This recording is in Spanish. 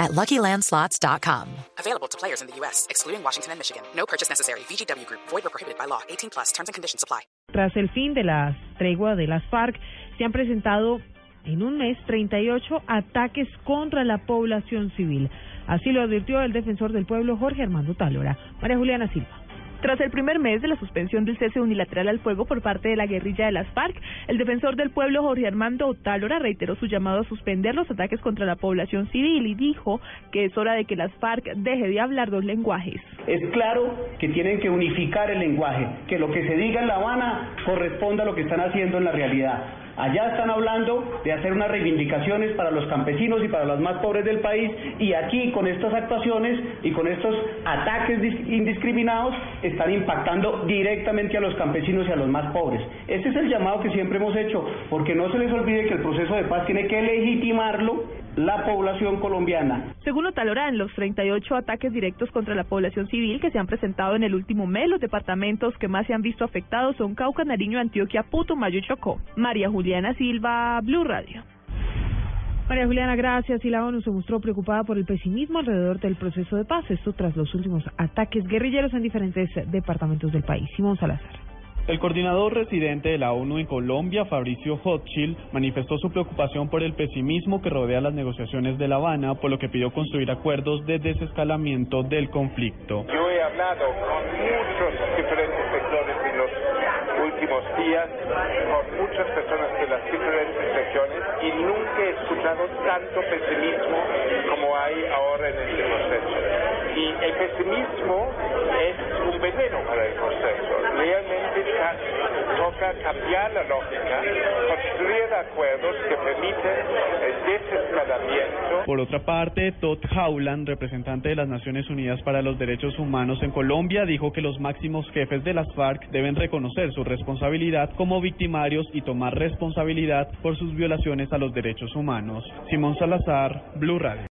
at LuckyLandSlots.com. Available to players in the U.S., excluding Washington and Michigan. No purchase necessary. VGW Group. Void or prohibited by law. 18 plus. Terms and conditions apply. Tras el fin de la tregua de las FARC, se han presentado en un mes 38 ataques contra la población civil. Así lo advirtió el defensor del pueblo Jorge Armando Tálora. María Juliana Silva. Tras el primer mes de la suspensión del cese unilateral al fuego por parte de la guerrilla de las FARC, el defensor del pueblo Jorge Armando Otálora reiteró su llamado a suspender los ataques contra la población civil y dijo que es hora de que las FARC deje de hablar dos lenguajes. Es claro que tienen que unificar el lenguaje, que lo que se diga en La Habana corresponda a lo que están haciendo en la realidad. Allá están hablando de hacer unas reivindicaciones para los campesinos y para los más pobres del país y aquí con estas actuaciones y con estos ataques indiscriminados están impactando directamente a los campesinos y a los más pobres. Este es el llamado que siempre hemos hecho, porque no se les olvide que el proceso de paz tiene que legitimarlo la población colombiana. Según Otalora, en los 38 ataques directos contra la población civil que se han presentado en el último mes, los departamentos que más se han visto afectados son Cauca, Nariño, Antioquia, Putumayo y Chocó. María Juliana Silva, Blue Radio. María Juliana, gracias. Y la ONU se mostró preocupada por el pesimismo alrededor del proceso de paz, esto tras los últimos ataques guerrilleros en diferentes departamentos del país. Simón Salazar. El coordinador residente de la ONU en Colombia, Fabricio Hochschild, manifestó su preocupación por el pesimismo que rodea las negociaciones de La Habana, por lo que pidió construir acuerdos de desescalamiento del conflicto. Yo he hablado con muchos diferentes sectores en los últimos días, con muchas personas de las diferentes regiones, y nunca he escuchado tanto pesimismo como hay ahora en este proceso. Y el pesimismo es un veneno para el proceso. Realmente toca cambiar la lógica, construir acuerdos que permiten el desescalamiento. Por otra parte, Todd Howland, representante de las Naciones Unidas para los Derechos Humanos en Colombia, dijo que los máximos jefes de las FARC deben reconocer su responsabilidad como victimarios y tomar responsabilidad por sus violaciones a los derechos humanos. Simón Salazar, Blue Radio.